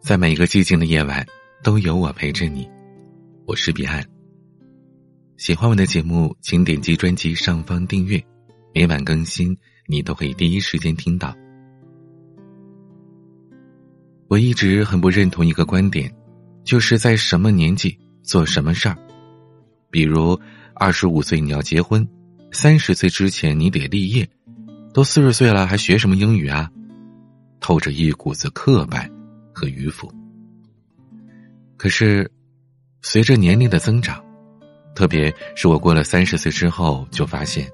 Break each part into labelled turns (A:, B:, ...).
A: 在每一个寂静的夜晚，都有我陪着你。我是彼岸。喜欢我的节目，请点击专辑上方订阅，每晚更新，你都可以第一时间听到。我一直很不认同一个观点，就是在什么年纪做什么事儿。比如，二十五岁你要结婚，三十岁之前你得立业，都四十岁了还学什么英语啊？透着一股子刻板。和迂腐。可是，随着年龄的增长，特别是我过了三十岁之后，就发现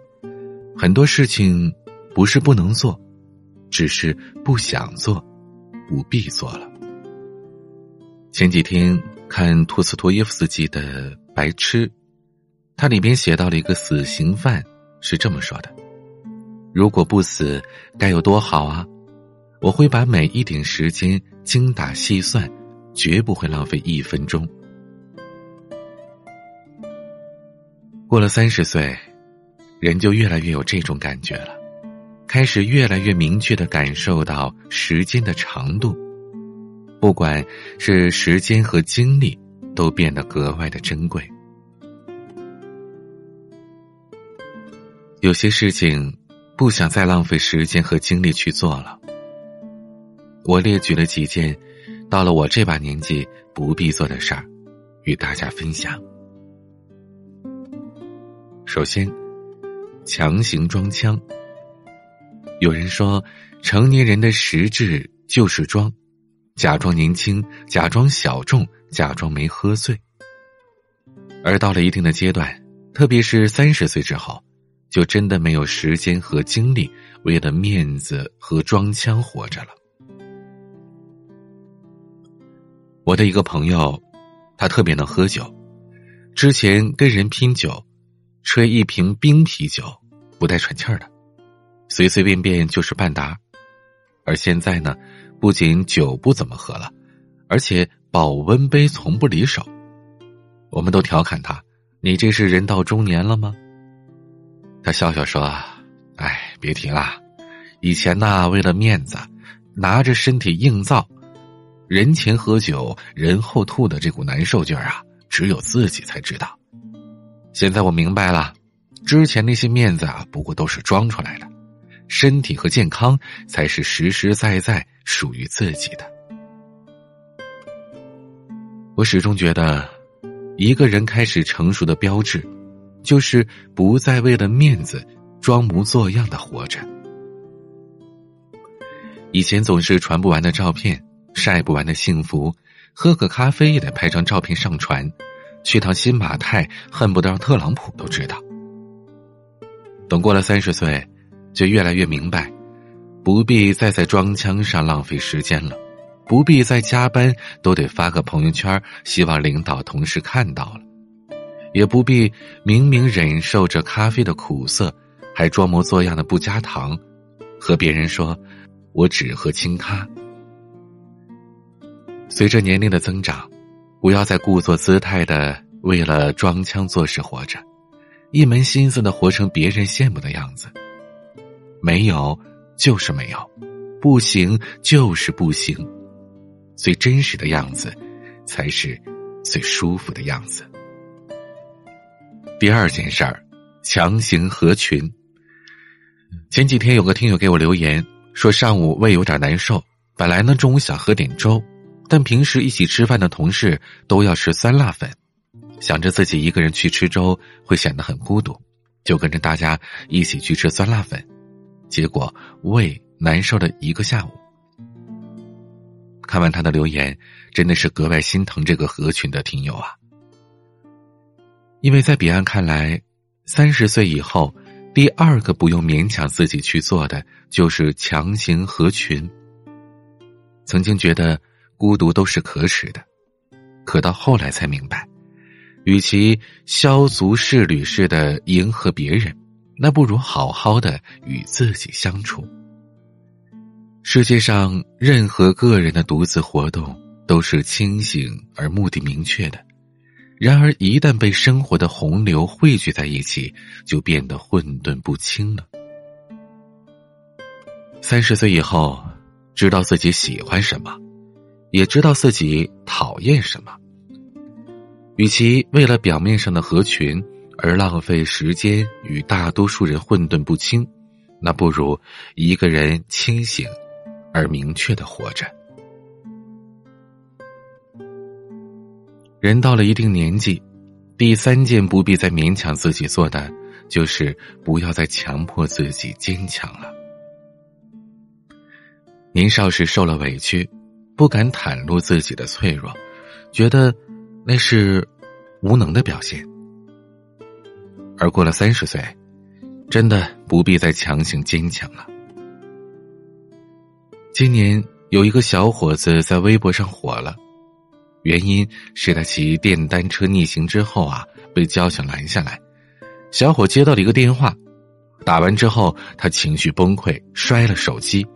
A: 很多事情不是不能做，只是不想做，不必做了。前几天看托斯托耶夫斯基的《白痴》，他里边写到了一个死刑犯是这么说的：“如果不死，该有多好啊！我会把每一点时间。”精打细算，绝不会浪费一分钟。过了三十岁，人就越来越有这种感觉了，开始越来越明确的感受到时间的长度，不管是时间和精力，都变得格外的珍贵。有些事情，不想再浪费时间和精力去做了。我列举了几件，到了我这把年纪不必做的事儿，与大家分享。首先，强行装腔。有人说，成年人的实质就是装，假装年轻，假装小众，假装没喝醉。而到了一定的阶段，特别是三十岁之后，就真的没有时间和精力为了面子和装腔活着了。我的一个朋友，他特别能喝酒，之前跟人拼酒，吹一瓶冰啤酒不带喘气儿的，随随便便就是半打。而现在呢，不仅酒不怎么喝了，而且保温杯从不离手。我们都调侃他：“你这是人到中年了吗？”他笑笑说：“哎，别提了，以前呐，为了面子，拿着身体硬造。”人前喝酒，人后吐的这股难受劲儿啊，只有自己才知道。现在我明白了，之前那些面子啊，不过都是装出来的，身体和健康才是实实在在属于自己的。我始终觉得，一个人开始成熟的标志，就是不再为了面子装模作样的活着。以前总是传不完的照片。晒不完的幸福，喝个咖啡也得拍张照片上传，去趟新马泰恨不得让特朗普都知道。等过了三十岁，就越来越明白，不必再在装腔上浪费时间了，不必再加班都得发个朋友圈，希望领导同事看到了，也不必明明忍受着咖啡的苦涩，还装模作样的不加糖，和别人说，我只喝清咖。随着年龄的增长，不要再故作姿态的为了装腔作势活着，一门心思的活成别人羡慕的样子。没有就是没有，不行就是不行，最真实的样子，才是最舒服的样子。第二件事儿，强行合群。前几天有个听友给我留言说，上午胃有点难受，本来呢中午想喝点粥。但平时一起吃饭的同事都要吃酸辣粉，想着自己一个人去吃粥会显得很孤独，就跟着大家一起去吃酸辣粉，结果胃难受了一个下午。看完他的留言，真的是格外心疼这个合群的听友啊！因为在彼岸看来，三十岁以后，第二个不用勉强自己去做的就是强行合群。曾经觉得。孤独都是可耻的，可到后来才明白，与其削足适履似的迎合别人，那不如好好的与自己相处。世界上任何个人的独自活动都是清醒而目的明确的，然而一旦被生活的洪流汇聚在一起，就变得混沌不清了。三十岁以后。知道自己喜欢什么，也知道自己讨厌什么。与其为了表面上的合群而浪费时间与大多数人混沌不清，那不如一个人清醒而明确的活着。人到了一定年纪，第三件不必再勉强自己做的，就是不要再强迫自己坚强了。年少时受了委屈，不敢袒露自己的脆弱，觉得那是无能的表现。而过了三十岁，真的不必再强行坚强了。今年有一个小伙子在微博上火了，原因是他骑电单车逆行之后啊，被交警拦下来。小伙接到了一个电话，打完之后他情绪崩溃，摔了手机。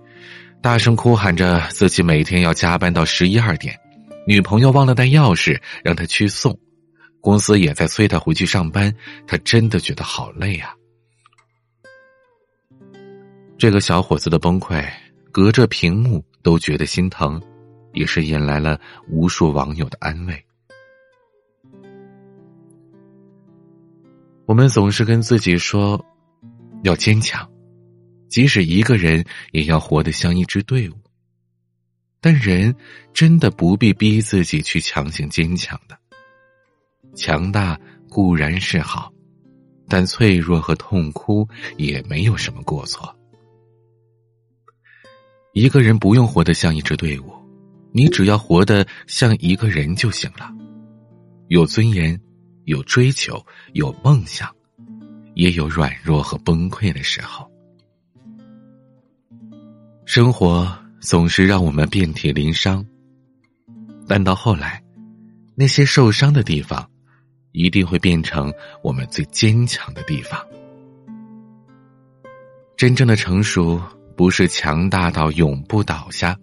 A: 大声哭喊着自己每天要加班到十一二点，女朋友忘了带钥匙，让他去送，公司也在催他回去上班，他真的觉得好累啊。这个小伙子的崩溃，隔着屏幕都觉得心疼，也是引来了无数网友的安慰。我们总是跟自己说，要坚强。即使一个人也要活得像一支队伍，但人真的不必逼自己去强行坚强的。强大固然是好，但脆弱和痛哭也没有什么过错。一个人不用活得像一支队伍，你只要活得像一个人就行了。有尊严，有追求，有梦想，也有软弱和崩溃的时候。生活总是让我们遍体鳞伤，但到后来，那些受伤的地方，一定会变成我们最坚强的地方。真正的成熟，不是强大到永不倒下，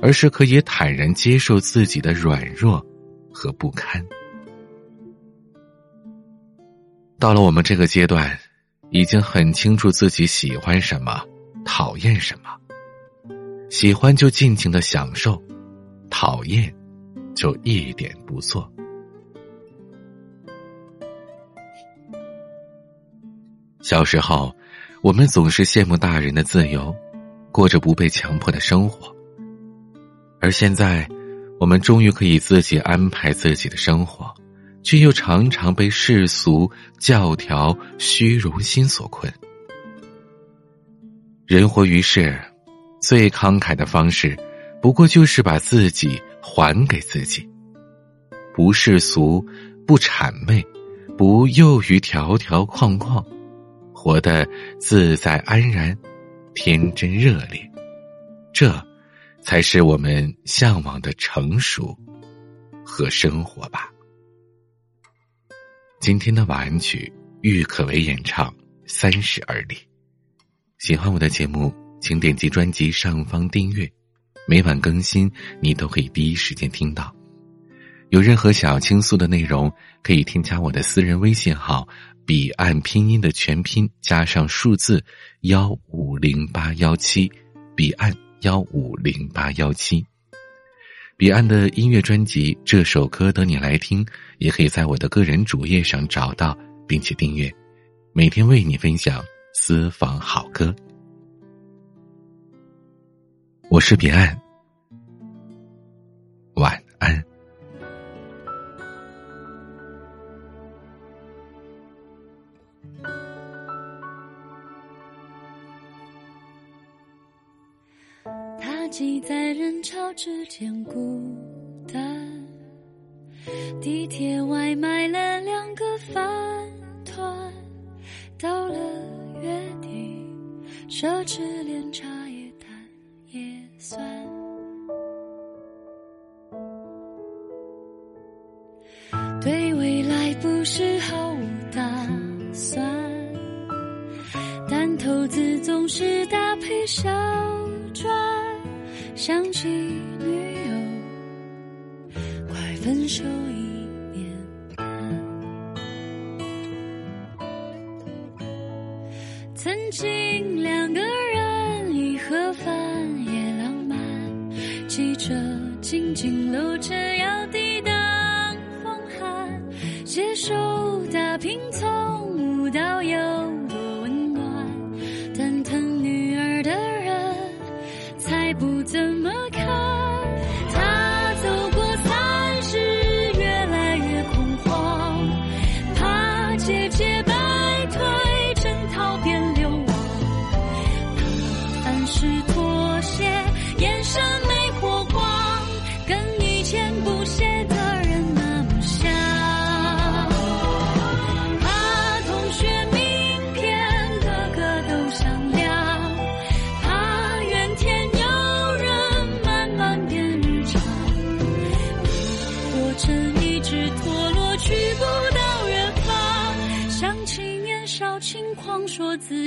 A: 而是可以坦然接受自己的软弱和不堪。到了我们这个阶段，已经很清楚自己喜欢什么，讨厌什么。喜欢就尽情的享受，讨厌就一点不做。小时候，我们总是羡慕大人的自由，过着不被强迫的生活。而现在，我们终于可以自己安排自己的生活，却又常常被世俗教条、虚荣心所困。人活于世。最慷慨的方式，不过就是把自己还给自己，不世俗，不谄媚，不囿于条条框框，活得自在安然，天真热烈，这，才是我们向往的成熟和生活吧。今天的晚安曲，郁可唯演唱《三十而立》，喜欢我的节目。请点击专辑上方订阅，每晚更新，你都可以第一时间听到。有任何想要倾诉的内容，可以添加我的私人微信号“彼岸拼音”的全拼加上数字幺五零八幺七，彼岸幺五零八幺七。彼岸的音乐专辑这首歌等你来听，也可以在我的个人主页上找到，并且订阅，每天为你分享私房好歌。我是彼岸，晚安。
B: 他挤在人潮之间孤单，地铁外买了两个饭团，到了月底奢侈连茶对未来不是毫无打算，但投资总是搭配小赚。想起女友，快分手一年半，曾经两个人一盒饭。着，紧紧搂着，要抵挡风寒，携手打拼，从无到有多温暖。但疼女儿的人，才不怎么看。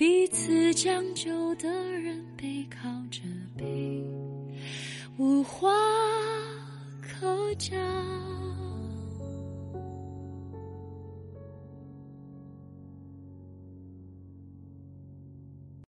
B: 彼此将就的人背靠着背，无话可讲。